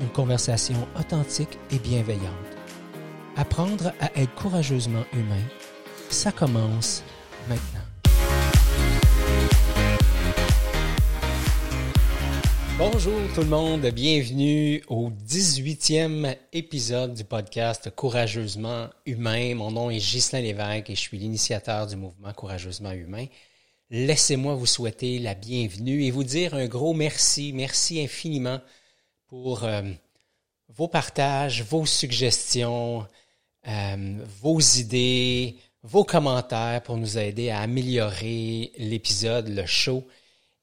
une conversation authentique et bienveillante. Apprendre à être courageusement humain, ça commence maintenant. Bonjour tout le monde, bienvenue au 18e épisode du podcast Courageusement Humain. Mon nom est Ghislain Lévesque et je suis l'initiateur du mouvement Courageusement Humain. Laissez-moi vous souhaiter la bienvenue et vous dire un gros merci, merci infiniment pour euh, vos partages, vos suggestions, euh, vos idées, vos commentaires pour nous aider à améliorer l'épisode, le show.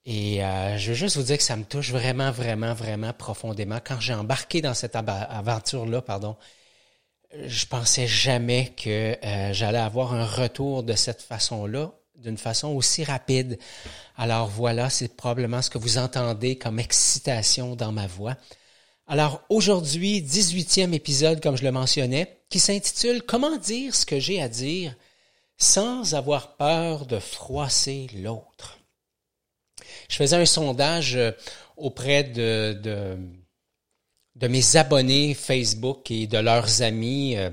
Et euh, je veux juste vous dire que ça me touche vraiment, vraiment, vraiment profondément. Quand j'ai embarqué dans cette aventure-là, pardon, je pensais jamais que j'allais avoir un retour de cette façon-là, d'une façon aussi rapide. Alors voilà, c'est probablement ce que vous entendez comme excitation dans ma voix. Alors aujourd'hui, 18e épisode, comme je le mentionnais, qui s'intitule Comment dire ce que j'ai à dire sans avoir peur de froisser l'autre. Je faisais un sondage euh, auprès de, de, de mes abonnés Facebook et de leurs amis euh,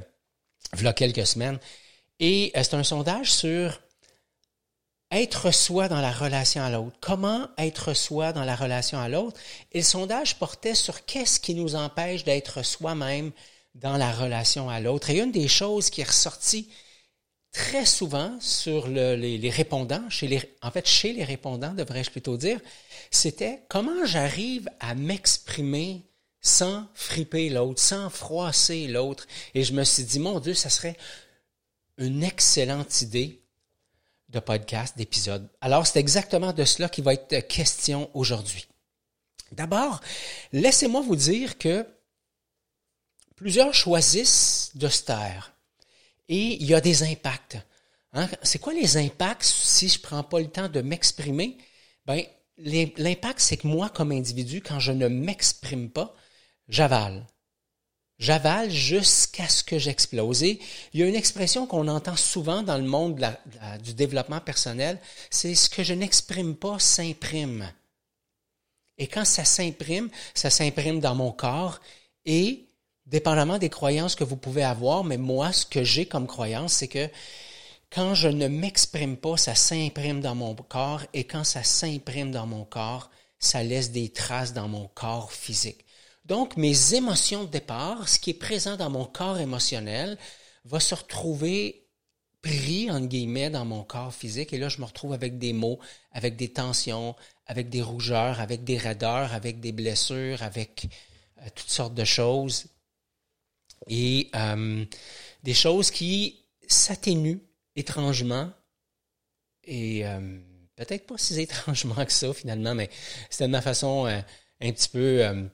il y a quelques semaines. Et euh, c'est un sondage sur être soi dans la relation à l'autre. Comment être soi dans la relation à l'autre? Et le sondage portait sur qu'est-ce qui nous empêche d'être soi-même dans la relation à l'autre. Et une des choses qui est ressortie très souvent sur les, répondants, chez les, en fait chez les répondants, devrais-je plutôt dire, c'était comment j'arrive à m'exprimer sans friper l'autre, sans froisser l'autre? Et je me suis dit, mon Dieu, ça serait une excellente idée de podcast, d'épisodes. Alors, c'est exactement de cela qui va être question aujourd'hui. D'abord, laissez-moi vous dire que plusieurs choisissent de se taire et il y a des impacts. Hein? C'est quoi les impacts si je prends pas le temps de m'exprimer? Ben, l'impact, c'est que moi, comme individu, quand je ne m'exprime pas, j'avale j'avale jusqu'à ce que j'explose. Et il y a une expression qu'on entend souvent dans le monde du développement personnel, c'est ce que je n'exprime pas s'imprime. Et quand ça s'imprime, ça s'imprime dans mon corps et, dépendamment des croyances que vous pouvez avoir, mais moi, ce que j'ai comme croyance, c'est que quand je ne m'exprime pas, ça s'imprime dans mon corps et quand ça s'imprime dans mon corps, ça laisse des traces dans mon corps physique. Donc, mes émotions de départ, ce qui est présent dans mon corps émotionnel, va se retrouver pris, entre guillemets, dans mon corps physique. Et là, je me retrouve avec des maux, avec des tensions, avec des rougeurs, avec des raideurs, avec des blessures, avec euh, toutes sortes de choses. Et euh, des choses qui s'atténuent étrangement et euh, peut-être pas si étrangement que ça finalement, mais c'était de ma façon un petit peu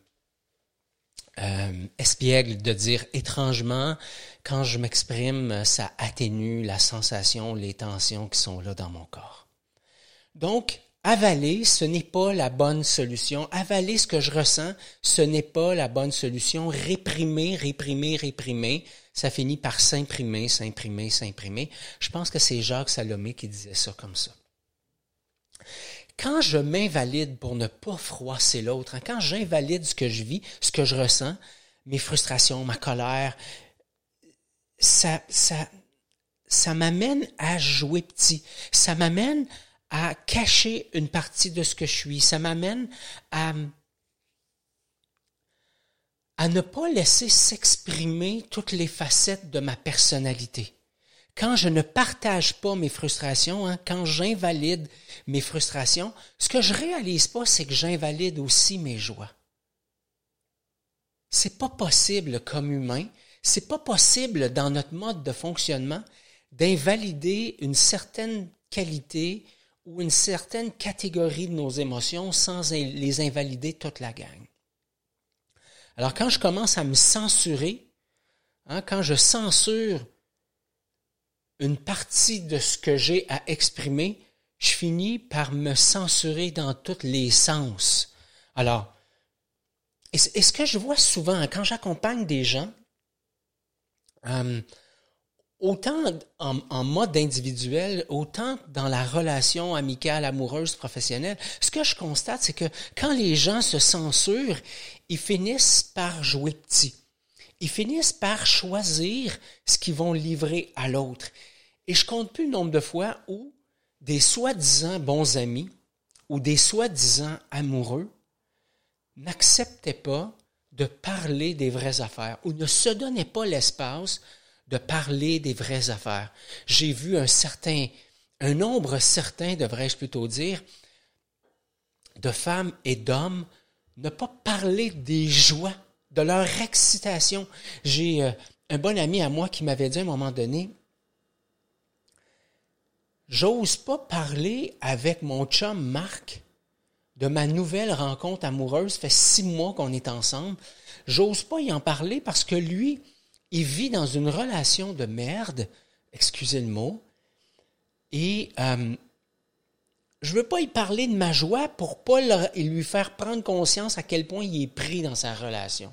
euh, espiègle de dire étrangement, quand je m'exprime, ça atténue la sensation, les tensions qui sont là dans mon corps. Donc, avaler, ce n'est pas la bonne solution. Avaler ce que je ressens, ce n'est pas la bonne solution. Réprimer, réprimer, réprimer, ça finit par s'imprimer, s'imprimer, s'imprimer. Je pense que c'est Jacques Salomé qui disait ça comme ça. Quand je m'invalide pour ne pas froisser l'autre, hein, quand j'invalide ce que je vis, ce que je ressens, mes frustrations, ma colère, ça, ça, ça m'amène à jouer petit. Ça m'amène à cacher une partie de ce que je suis. Ça m'amène à, à ne pas laisser s'exprimer toutes les facettes de ma personnalité quand je ne partage pas mes frustrations, hein, quand j'invalide mes frustrations, ce que je réalise pas, c'est que j'invalide aussi mes joies. C'est pas possible comme humain, c'est pas possible dans notre mode de fonctionnement d'invalider une certaine qualité ou une certaine catégorie de nos émotions sans les invalider toute la gang. Alors quand je commence à me censurer, hein, quand je censure une partie de ce que j'ai à exprimer, je finis par me censurer dans tous les sens. Alors, et ce que je vois souvent quand j'accompagne des gens, euh, autant en, mode individuel, autant dans la relation amicale, amoureuse, professionnelle, ce que je constate, c'est que quand les gens se censurent, ils finissent par jouer petit. Ils finissent par choisir ce qu'ils vont livrer à l'autre. Et je compte plus le nombre de fois où des soi-disant bons amis ou des soi-disant amoureux n'acceptaient pas de parler des vraies affaires ou ne se donnaient pas l'espace de parler des vraies affaires. J'ai vu un certain, un nombre certain, devrais-je plutôt dire, de femmes et d'hommes ne pas parler des joies, de leur excitation. J'ai euh, un bon ami à moi qui m'avait dit à un moment donné, j'ose pas parler avec mon chum Marc de ma nouvelle rencontre amoureuse. Ça fait six mois qu'on est ensemble. J'ose pas y en parler parce que lui, il vit dans une relation de merde, excusez le mot, et euh, je veux pas y parler de ma joie pour pas lui faire prendre conscience à quel point il est pris dans sa relation.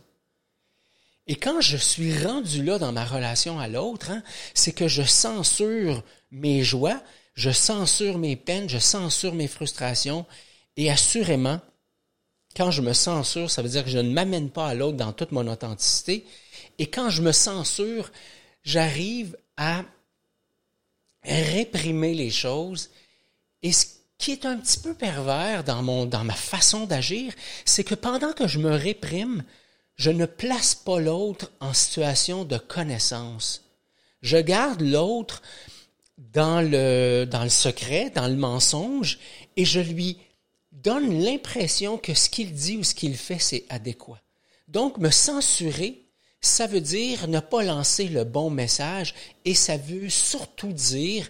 Et quand je suis rendu là dans ma relation à l'autre, hein, c'est que je censure mes joies, je censure mes peines, je censure mes frustrations, et assurément, quand je me censure, ça veut dire que je ne m'amène pas à l'autre dans toute mon authenticité, et quand je me censure, j'arrive à réprimer les choses. Et ce qui est un petit peu pervers dans, ma façon d'agir, c'est que pendant que je me réprime, je ne place pas l'autre en situation de connaissance. Je garde l'autre dans le, dans le secret, dans le mensonge, et je lui donne l'impression que ce qu'il dit ou ce qu'il fait, c'est adéquat. Donc, me censurer, ça veut dire ne pas lancer le bon message et ça veut surtout dire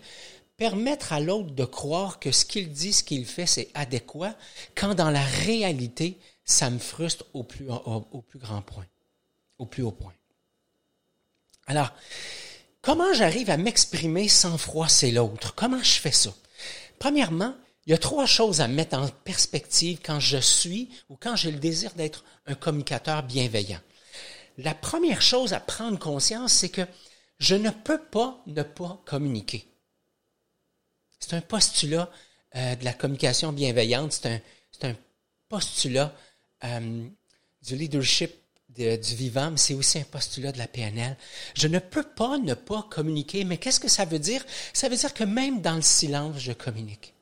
permettre à l'autre de croire que ce qu'il dit, ce qu'il fait, c'est adéquat, quand dans la réalité, ça me frustre au plus, grand point, au plus haut point. Alors, comment j'arrive à m'exprimer sans froisser l'autre? Comment je fais ça? Premièrement, il y a trois choses à mettre en perspective quand je suis ou quand j'ai le désir d'être un communicateur bienveillant la première chose à prendre conscience, c'est que je ne peux pas ne pas communiquer. C'est un postulat euh, de la communication bienveillante, c'est un, postulat euh, du leadership du vivant, mais c'est aussi un postulat de la PNL. Je ne peux pas ne pas communiquer, mais qu'est-ce que ça veut dire? Ça veut dire que même dans le silence, je communique.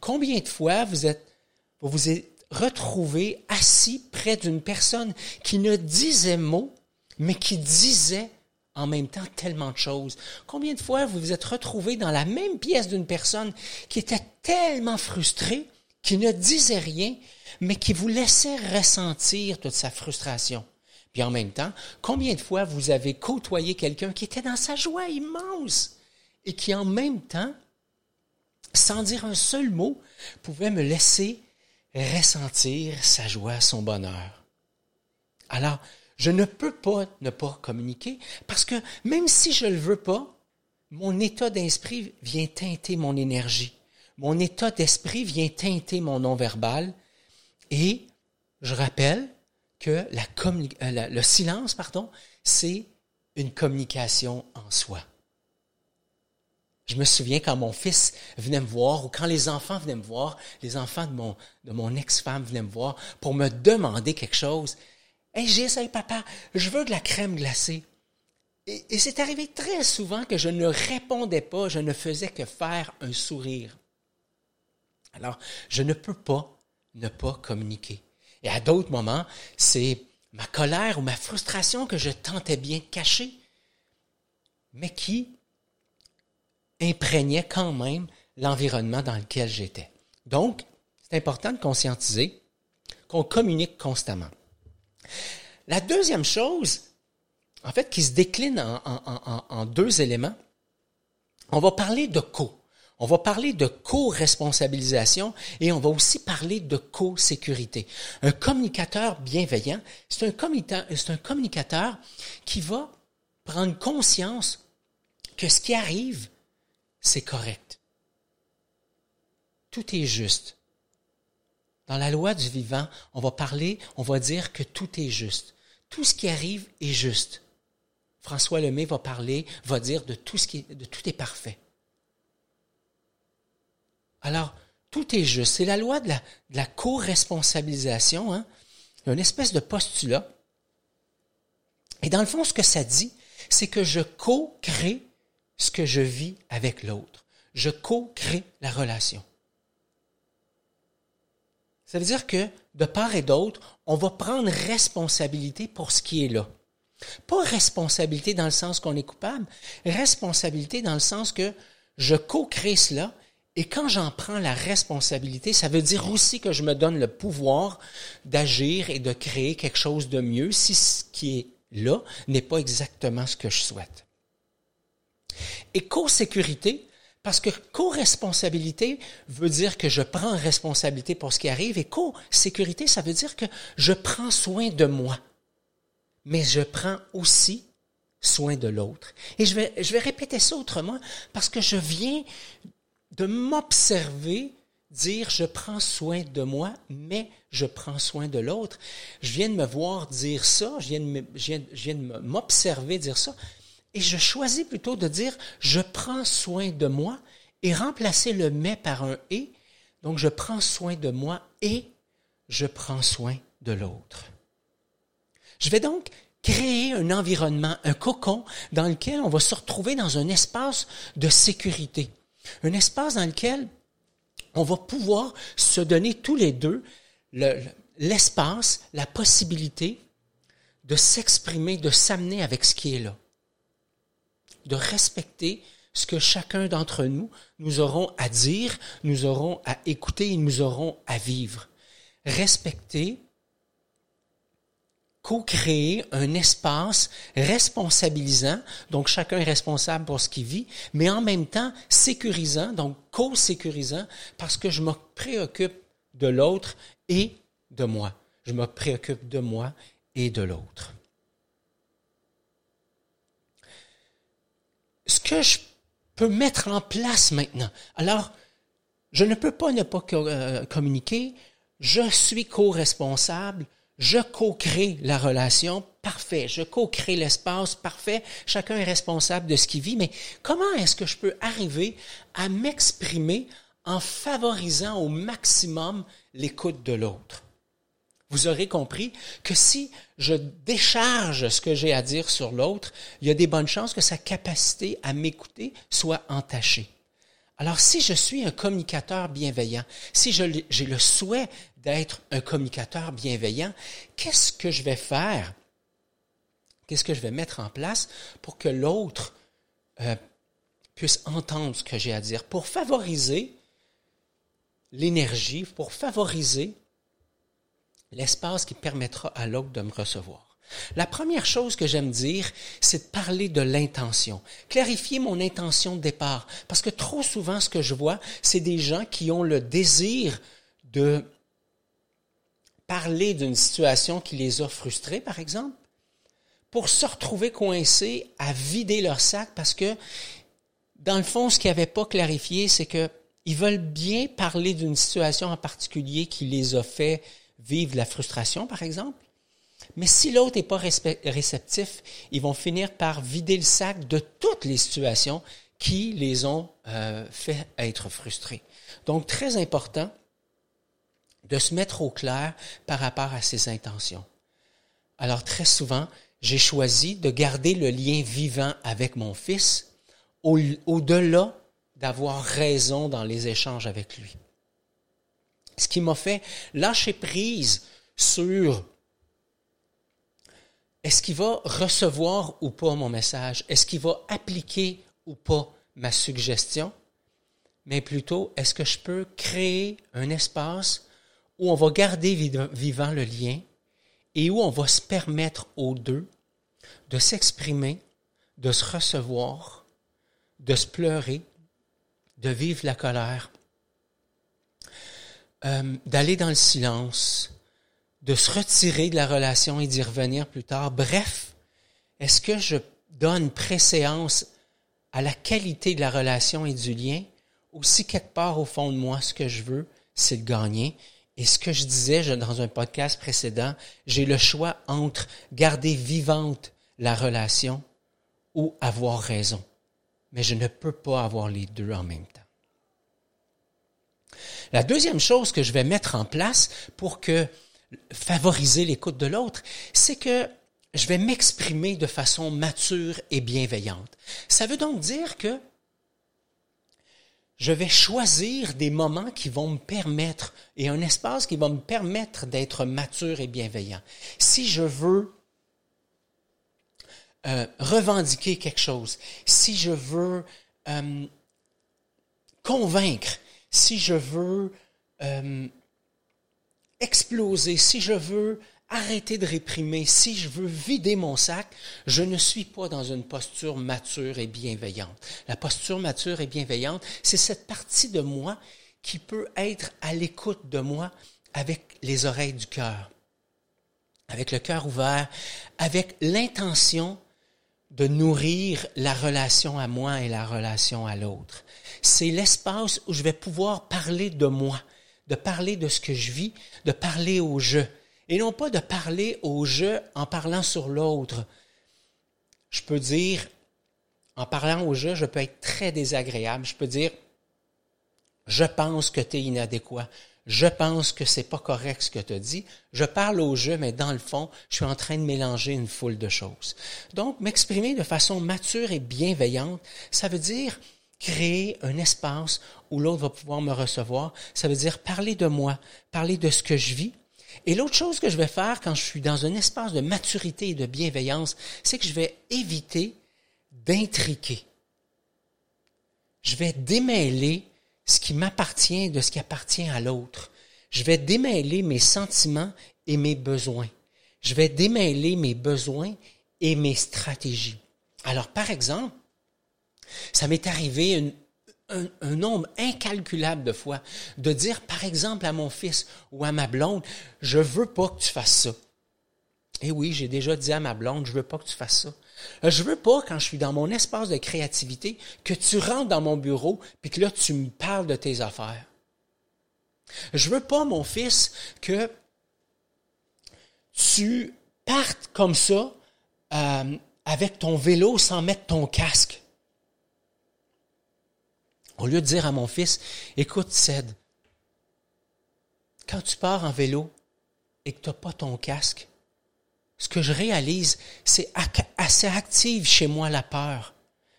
Combien de fois vous êtes, vous vous êtes retrouvé assis près d'une personne qui ne disait mot, mais qui disait en même temps tellement de choses. Combien de fois vous vous êtes retrouvé dans la même pièce d'une personne qui était tellement frustrée, qui ne disait rien, mais qui vous laissait ressentir toute sa frustration? Puis en même temps, combien de fois vous avez côtoyé quelqu'un qui était dans sa joie immense et qui en même temps, sans dire un seul mot, pouvait me laisser ressentir sa joie, son bonheur? Alors, je ne peux pas ne pas communiquer parce que même si je ne le veux pas, mon état d'esprit vient teinter mon énergie. Mon état d'esprit vient teinter mon non-verbal. Et je rappelle que euh, le silence, pardon, c'est une communication en soi. Je me souviens quand mon fils venait me voir ou quand les enfants venaient me voir, les enfants de mon ex-femme venaient me voir pour me demander quelque chose. Hey, j'essaye, papa, je veux de la crème glacée. Et, et c'est arrivé très souvent que je ne répondais pas, je ne faisais que faire un sourire. Alors, je ne peux pas ne pas communiquer. Et à d'autres moments, c'est ma colère ou ma frustration que je tentais bien cacher, mais qui imprégnait quand même l'environnement dans lequel j'étais. Donc, c'est important de conscientiser qu'on communique constamment. La deuxième chose, en fait, qui se décline en, deux éléments, on va parler de co. On va parler de co-responsabilisation et on va aussi parler de co-sécurité. Un communicateur bienveillant, c'est un, communicateur qui va prendre conscience que ce qui arrive, c'est correct. Tout est juste. Dans la loi du vivant, on va parler, on va dire que tout est juste. Tout ce qui arrive est juste. François Lemay va parler, va dire de tout ce qui est, de tout est parfait. Alors, tout est juste. C'est la loi de la, co-responsabilisation. Hein? Une espèce de postulat. Et dans le fond, ce que ça dit, c'est que je co-crée ce que je vis avec l'autre. Je co-crée la relation. Ça veut dire que, de part et d'autre, on va prendre responsabilité pour ce qui est là. Pas responsabilité dans le sens qu'on est coupable, responsabilité dans le sens que je co-crée cela et quand j'en prends la responsabilité, ça veut dire aussi que je me donne le pouvoir d'agir et de créer quelque chose de mieux si ce qui est là n'est pas exactement ce que je souhaite. Et co-sécurité, parce que co-responsabilité veut dire que je prends responsabilité pour ce qui arrive et co-sécurité, ça veut dire que je prends soin de moi, mais je prends aussi soin de l'autre. Et je vais, je vais répéter ça autrement parce que je viens de m'observer, dire je prends soin de moi, mais je prends soin de l'autre. Je viens de me voir dire ça, je viens de, m'observer dire ça, et je choisis plutôt de dire je prends soin de moi et remplacer le mais par un et. Donc je prends soin de moi et je prends soin de l'autre. Je vais donc créer un environnement, un cocon dans lequel on va se retrouver dans un espace de sécurité. Un espace dans lequel on va pouvoir se donner tous les deux l'espace, la possibilité de s'exprimer, de s'amener avec ce qui est là. De respecter ce que chacun d'entre nous, nous aurons à dire, nous aurons à écouter et nous aurons à vivre. Respecter co-créer un espace responsabilisant, donc chacun est responsable pour ce qu'il vit, mais en même temps sécurisant, donc co-sécurisant, parce que je me préoccupe de l'autre et de moi. Je me préoccupe de moi et de l'autre. Ce que je peux mettre en place maintenant, alors, je ne peux pas ne pas euh, communiquer, je suis co-responsable, je co-crée la relation, parfait. Je co-crée l'espace, parfait. Chacun est responsable de ce qu'il vit, mais comment est-ce que je peux arriver à m'exprimer en favorisant au maximum l'écoute de l'autre? Vous aurez compris que si je décharge ce que j'ai à dire sur l'autre, il y a des bonnes chances que sa capacité à m'écouter soit entachée. Alors si je suis un communicateur bienveillant, si j'ai le souhait d'être un communicateur bienveillant, qu'est-ce que je vais faire? Qu'est-ce que je vais mettre en place pour que l'autre euh, puisse entendre ce que j'ai à dire, pour favoriser l'énergie, pour favoriser l'espace qui permettra à l'autre de me recevoir. La première chose que j'aime dire, c'est de parler de l'intention, clarifier mon intention de départ, parce que trop souvent, ce que je vois, c'est des gens qui ont le désir de parler d'une situation qui les a frustrés, par exemple, pour se retrouver coincés à vider leur sac parce que, dans le fond, ce qu'ils n'avaient pas clarifié, c'est que ils veulent bien parler d'une situation en particulier qui les a fait vivre la frustration, par exemple. Mais si l'autre n'est pas réceptif, ils vont finir par vider le sac de toutes les situations qui les ont euh, fait être frustrés. Donc, très important de se mettre au clair par rapport à ses intentions. Alors très souvent, j'ai choisi de garder le lien vivant avec mon fils au-delà d'avoir raison dans les échanges avec lui. Ce qui m'a fait lâcher prise sur est-ce qu'il va recevoir ou pas mon message, est-ce qu'il va appliquer ou pas ma suggestion, mais plutôt est-ce que je peux créer un espace où on va garder vivant le lien et où on va se permettre aux deux de s'exprimer, de se recevoir, de se pleurer, de vivre la colère, euh, d'aller dans le silence, de se retirer de la relation et d'y revenir plus tard. Bref, est-ce que je donne préséance à la qualité de la relation et du lien, ou si quelque part au fond de moi, ce que je veux, c'est le gagner? Et ce que je disais dans un podcast précédent, j'ai le choix entre garder vivante la relation ou avoir raison. Mais je ne peux pas avoir les deux en même temps. La deuxième chose que je vais mettre en place pour que favoriser l'écoute de l'autre, c'est que je vais m'exprimer de façon mature et bienveillante. Ça veut donc dire que je vais choisir des moments qui vont me permettre, et un espace qui va me permettre d'être mature et bienveillant. Si je veux euh, revendiquer quelque chose, si je veux euh, convaincre, si je veux euh, exploser, si je veux arrêter de réprimer, si je veux vider mon sac, je ne suis pas dans une posture mature et bienveillante. La posture mature et bienveillante, c'est cette partie de moi qui peut être à l'écoute de moi avec les oreilles du cœur, avec le cœur ouvert, avec l'intention de nourrir la relation à moi et la relation à l'autre. C'est l'espace où je vais pouvoir parler de moi, de parler de ce que je vis, de parler au jeu, et non pas de parler au jeu en parlant sur l'autre. Je peux dire, en parlant au jeu, je peux être très désagréable. Je peux dire, je pense que tu es inadéquat. Je pense que c'est pas correct ce que tu dit. Je parle au jeu, mais dans le fond, je suis en train de mélanger une foule de choses. Donc, m'exprimer de façon mature et bienveillante, ça veut dire créer un espace où l'autre va pouvoir me recevoir. Ça veut dire parler de moi, parler de ce que je vis, et l'autre chose que je vais faire quand je suis dans un espace de maturité et de bienveillance, c'est que je vais éviter d'intriquer. Je vais démêler ce qui m'appartient de ce qui appartient à l'autre. Je vais démêler mes sentiments et mes besoins. Je vais démêler mes besoins et mes stratégies. Alors, par exemple, ça m'est arrivé un, nombre incalculable de fois de dire, par exemple, à mon fils ou à ma blonde, je veux pas que tu fasses ça. Et eh oui, j'ai déjà dit à ma blonde, je veux pas que tu fasses ça. Euh, je veux pas, quand je suis dans mon espace de créativité, que tu rentres dans mon bureau puis que là, tu me parles de tes affaires. Je veux pas, mon fils, que tu partes comme ça euh, avec ton vélo sans mettre ton casque. Au lieu de dire à mon fils, écoute, cède, quand tu pars en vélo et que tu n'as pas ton casque, ce que je réalise, c'est assez active chez moi la peur.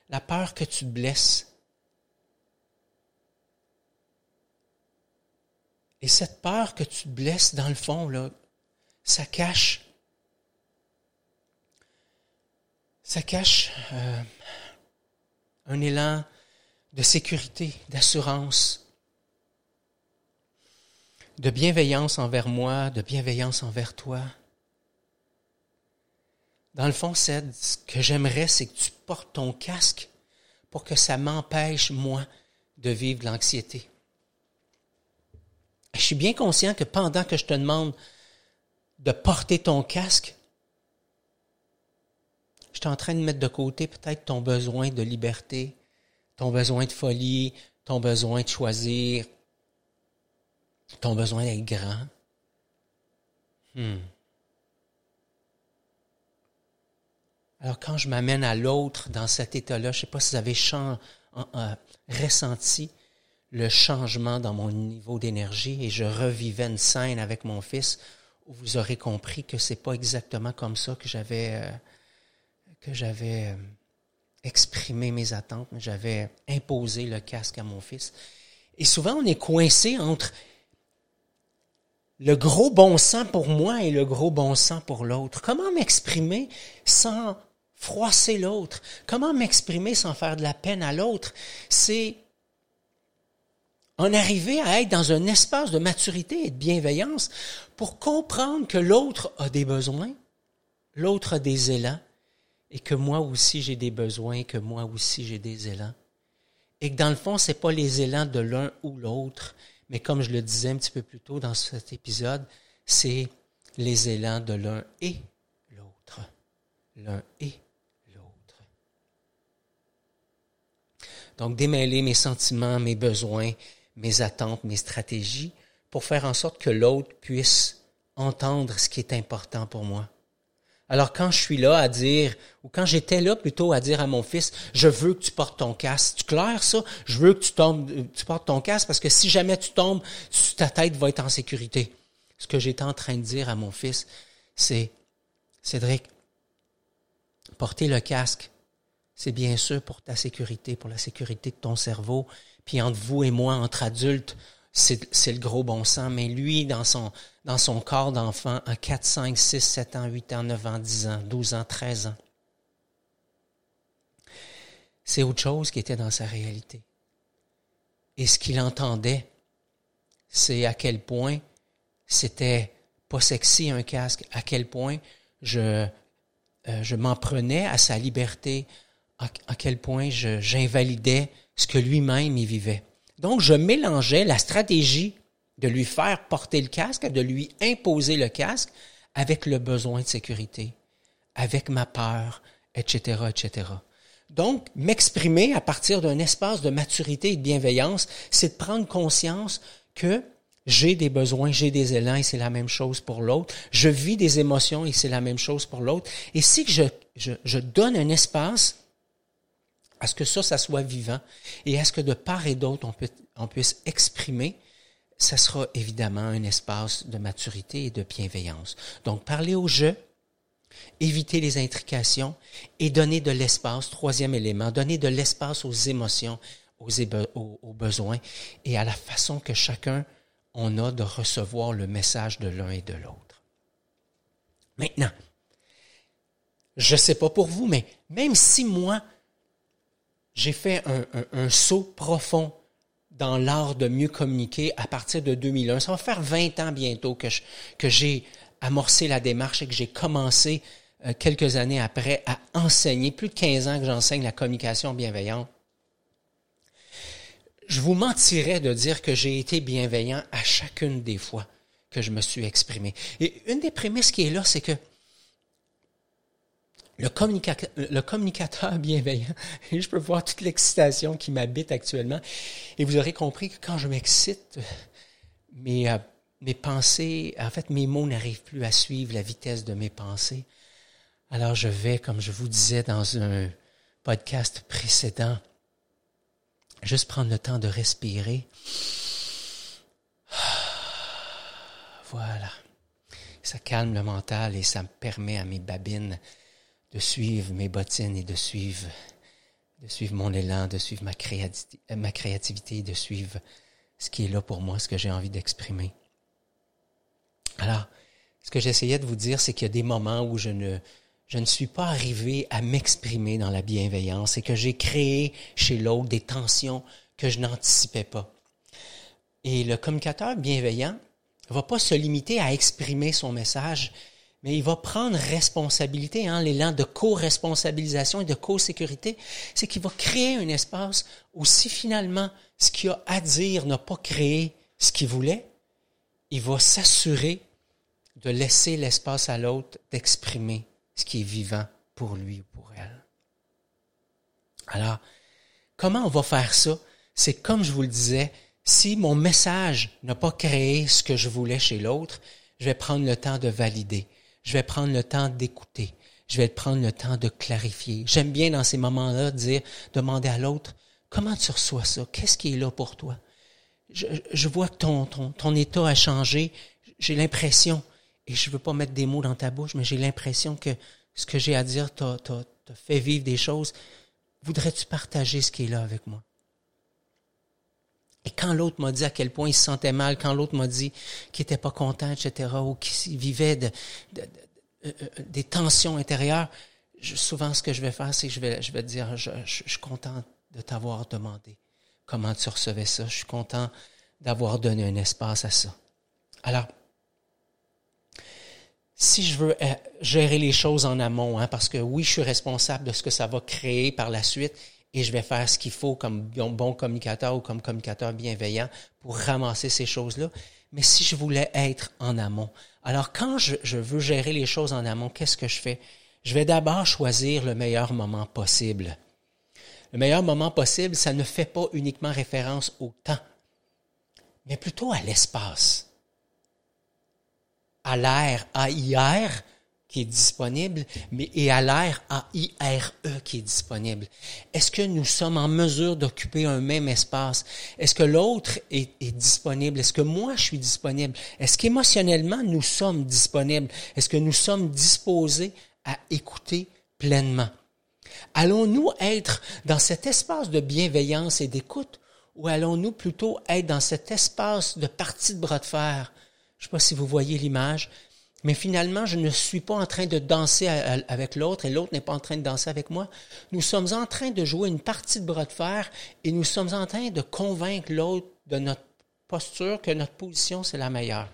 La peur que tu te blesses. Et cette peur que tu te blesses, dans le fond, là, ça cache, ça cache euh, un élan de sécurité, d'assurance, de bienveillance envers moi, de bienveillance envers toi. Dans le fond, Ced, ce que j'aimerais, c'est que tu portes ton casque pour que ça m'empêche, moi, de vivre l'anxiété. Je suis bien conscient que pendant que je te demande de porter ton casque, je suis en train de mettre de côté peut-être ton besoin de liberté, ton besoin de folie, ton besoin de choisir, ton besoin d'être grand. Hmm. Alors quand je m'amène à l'autre dans cet état-là, je ne sais pas si vous avez ressenti le changement dans mon niveau d'énergie et je revivais une scène avec mon fils où vous aurez compris que c'est pas exactement comme ça que j'avais euh, euh, exprimer mes attentes, j'avais imposé le casque à mon fils. Et souvent, on est coincé entre le gros bon sens pour moi et le gros bon sens pour l'autre. Comment m'exprimer sans froisser l'autre? Comment m'exprimer sans faire de la peine à l'autre? C'est en arriver à être dans un espace de maturité et de bienveillance pour comprendre que l'autre a des besoins, l'autre a des élans, et que moi aussi j'ai des besoins, que moi aussi j'ai des élans, et que dans le fond, c'est pas les élans de l'un ou l'autre, mais comme je le disais un petit peu plus tôt dans cet épisode, c'est les élans de l'un et l'autre. L'un et l'autre. Donc, démêler mes sentiments, mes besoins, mes attentes, mes stratégies, pour faire en sorte que l'autre puisse entendre ce qui est important pour moi. Alors quand je suis là à dire, ou quand j'étais là plutôt à dire à mon fils, je veux que tu portes ton casque, tu clair ça? Je veux que tu tombes, tu portes ton casque parce que si jamais tu tombes, ta tête va être en sécurité. Ce que j'étais en train de dire à mon fils, c'est, Cédric, porter le casque, c'est bien sûr pour ta sécurité, pour la sécurité de ton cerveau. Puis entre vous et moi, entre adultes, c'est le gros bon sens. Mais lui, dans son, dans son corps d'enfant, à 4, 5, 6, 7 ans, 8 ans, 9 ans, 10 ans, 12 ans, 13 ans, c'est autre chose qui était dans sa réalité. Et ce qu'il entendait, c'est à quel point c'était pas sexy un casque, à quel point je, euh, je m'en prenais à sa liberté, à, à quel point j'invalidais ce que lui-même y vivait. Donc, je mélangeais la stratégie de lui faire porter le casque, de lui imposer le casque, avec le besoin de sécurité, avec ma peur, etc., etc. Donc, m'exprimer à partir d'un espace de maturité et de bienveillance, c'est de prendre conscience que j'ai des besoins, j'ai des élans et c'est la même chose pour l'autre. Je vis des émotions et c'est la même chose pour l'autre. Et si je, donne un espace à ce que ça, ça soit vivant et à ce que de part et d'autre, on, puisse exprimer, ça sera évidemment un espace de maturité et de bienveillance. Donc, parler au jeu, éviter les intrications et donner de l'espace, troisième élément, donner de l'espace aux émotions, aux, aux, besoins et à la façon que chacun on a de recevoir le message de l'un et de l'autre. Maintenant, je ne sais pas pour vous, mais même si moi, j'ai fait un, saut profond dans l'art de mieux communiquer à partir de 2001. Ça va faire 20 ans bientôt que, j'ai amorcé la démarche et que j'ai commencé euh, quelques années après à enseigner, plus de 15 ans que j'enseigne la communication bienveillante. Je vous mentirais de dire que j'ai été bienveillant à chacune des fois que je me suis exprimé. Et une des prémices qui est là, c'est que le, communicateur, bienveillant, et je peux voir toute l'excitation qui m'habite actuellement, et vous aurez compris que quand je m'excite, mes, euh, mes pensées, en fait, mes mots n'arrivent plus à suivre la vitesse de mes pensées. Alors je vais, comme je vous disais dans un podcast précédent, juste prendre le temps de respirer. Voilà. Ça calme le mental et ça me permet à mes babines de suivre mes bottines et de suivre, de suivre mon élan, de suivre ma créativité, ma créativité, de suivre ce qui est là pour moi, ce que j'ai envie d'exprimer. Alors, ce que j'essayais de vous dire, c'est qu'il y a des moments où je ne, je ne suis pas arrivé à m'exprimer dans la bienveillance et que j'ai créé chez l'autre des tensions que je n'anticipais pas. Et le communicateur bienveillant ne va pas se limiter à exprimer son message, mais il va prendre responsabilité, hein, l'élan de co-responsabilisation et de co-sécurité, c'est qu'il va créer un espace où si finalement ce qu'il a à dire n'a pas créé ce qu'il voulait, il va s'assurer de laisser l'espace à l'autre d'exprimer ce qui est vivant pour lui ou pour elle. Alors, comment on va faire ça? C'est comme je vous le disais, si mon message n'a pas créé ce que je voulais chez l'autre, je vais prendre le temps de valider je vais prendre le temps d'écouter. Je vais prendre le temps de clarifier. J'aime bien dans ces moments-là dire, demander à l'autre, comment tu reçois ça? Qu'est-ce qui est là pour toi? Je, vois que ton, ton, ton état a changé. J'ai l'impression, et je ne veux pas mettre des mots dans ta bouche, mais j'ai l'impression que ce que j'ai à dire t'a fait vivre des choses. Voudrais-tu partager ce qui est là avec moi? Et quand l'autre m'a dit à quel point il se sentait mal, quand l'autre m'a dit qu'il n'était pas content, etc., ou qu'il vivait euh, euh, des tensions intérieures, souvent ce que je vais faire, c'est que je vais, je vais dire, je, je, suis content de t'avoir demandé comment tu recevais ça. Je suis content d'avoir donné un espace à ça. Alors, si je veux euh, gérer les choses en amont, hein, parce que oui, je suis responsable de ce que ça va créer par la suite, et je vais faire ce qu'il faut comme bon communicateur ou comme communicateur bienveillant pour ramasser ces choses-là. Mais si je voulais être en amont, alors quand je, veux gérer les choses en amont, qu'est-ce que je fais? Je vais d'abord choisir le meilleur moment possible. Le meilleur moment possible, ça ne fait pas uniquement référence au temps, mais plutôt à l'espace, à l'air, à hier, qui est disponible, et à l'air A-I-R-E qui est disponible. Est-ce que nous sommes en mesure d'occuper un même espace? Est-ce que l'autre est, est, disponible? Est-ce que moi je suis disponible? Est-ce qu'émotionnellement nous sommes disponibles? Est-ce que nous sommes disposés à écouter pleinement? Allons-nous être dans cet espace de bienveillance et d'écoute ou allons-nous plutôt être dans cet espace de partie de bras de fer? Je ne sais pas si vous voyez l'image, mais finalement, je ne suis pas en train de danser avec l'autre et l'autre n'est pas en train de danser avec moi. Nous sommes en train de jouer une partie de bras de fer et nous sommes en train de convaincre l'autre de notre posture, que notre position, c'est la meilleure.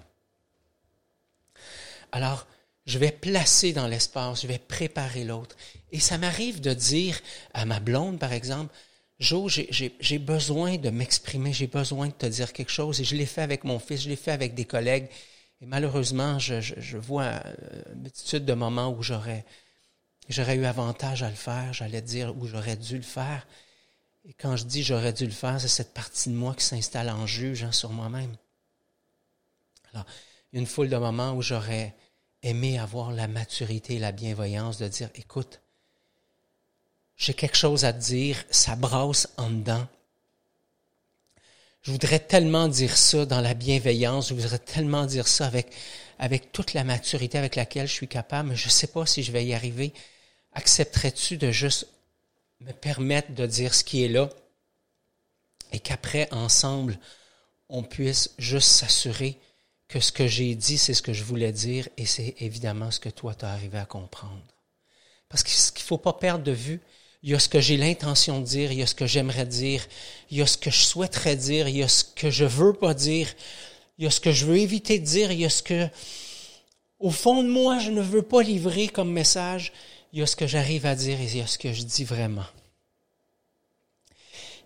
Alors, je vais placer dans l'espace, je vais préparer l'autre. Et ça m'arrive de dire à ma blonde, par exemple, Jo, j'ai besoin de m'exprimer, j'ai besoin de te dire quelque chose. Et je l'ai fait avec mon fils, je l'ai fait avec des collègues. Et malheureusement, je, vois euh, une multitude de moments où j'aurais, eu avantage à le faire, j'allais dire où j'aurais dû le faire. Et quand je dis j'aurais dû le faire, c'est cette partie de moi qui s'installe en juge sur moi-même. Alors, il y a une foule de moments où j'aurais aimé avoir la maturité et la bienveillance de dire, écoute, j'ai quelque chose à te dire, ça brasse en dedans. Je voudrais tellement dire ça dans la bienveillance, je voudrais tellement dire ça avec, avec toute la maturité avec laquelle je suis capable, mais je ne sais pas si je vais y arriver. Accepterais-tu de juste me permettre de dire ce qui est là et qu'après, ensemble, on puisse juste s'assurer que ce que j'ai dit, c'est ce que je voulais dire et c'est évidemment ce que toi, tu as arrivé à comprendre? Parce qu'il ne faut pas perdre de vue, il y a ce que j'ai l'intention de dire, il y a ce que j'aimerais dire, il y a ce que je souhaiterais dire, il y a ce que je veux pas dire, il y a ce que je veux éviter de dire, il y a ce que, au fond de moi, je ne veux pas livrer comme message, il y a ce que j'arrive à dire et il y a ce que je dis vraiment.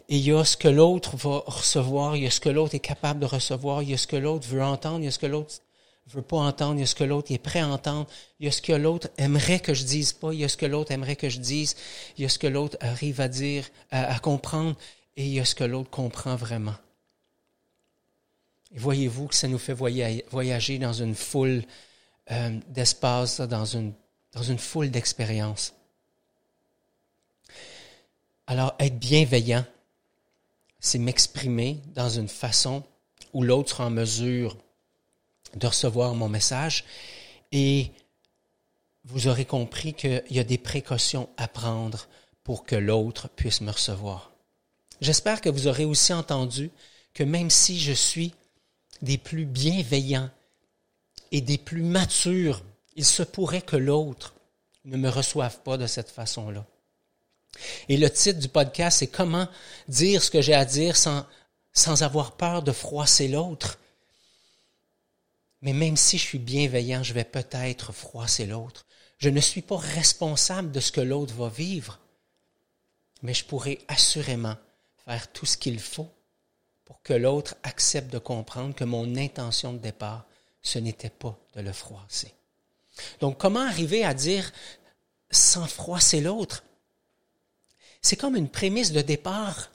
Et il y a ce que l'autre va recevoir, il y a ce que l'autre est capable de recevoir, il y a ce que l'autre veut entendre, il y a ce que l'autre veut pas entendre, il y a ce que l'autre est prêt à entendre, il y a ce que l'autre aimerait que je dise pas, il y a ce que l'autre aimerait que je dise, il y a ce que l'autre arrive à dire, à, comprendre, et il y a ce que l'autre comprend vraiment. Et voyez-vous que ça nous fait voyager dans une foule euh, d'espace, dans une, dans une foule d'expériences. Alors, être bienveillant, c'est m'exprimer dans une façon où l'autre sera en mesure de recevoir mon message et vous aurez compris qu'il y a des précautions à prendre pour que l'autre puisse me recevoir. J'espère que vous aurez aussi entendu que même si je suis des plus bienveillants et des plus matures, il se pourrait que l'autre ne me reçoive pas de cette façon-là. Et le titre du podcast, c'est Comment dire ce que j'ai à dire sans, sans avoir peur de froisser l'autre. Mais même si je suis bienveillant, je vais peut-être froisser l'autre. Je ne suis pas responsable de ce que l'autre va vivre, mais je pourrai assurément faire tout ce qu'il faut pour que l'autre accepte de comprendre que mon intention de départ, ce n'était pas de le froisser. Donc, comment arriver à dire sans froisser l'autre? C'est comme une prémisse de départ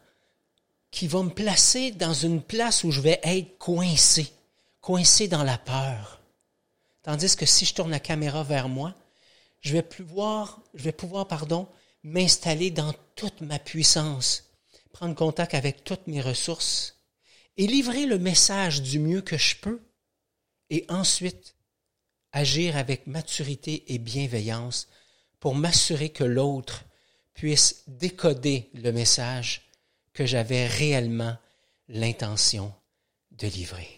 qui va me placer dans une place où je vais être coincé coincé dans la peur. Tandis que si je tourne la caméra vers moi, je vais pouvoir, je vais pouvoir, pardon, m'installer dans toute ma puissance, prendre contact avec toutes mes ressources et livrer le message du mieux que je peux et ensuite agir avec maturité et bienveillance pour m'assurer que l'autre puisse décoder le message que j'avais réellement l'intention de livrer.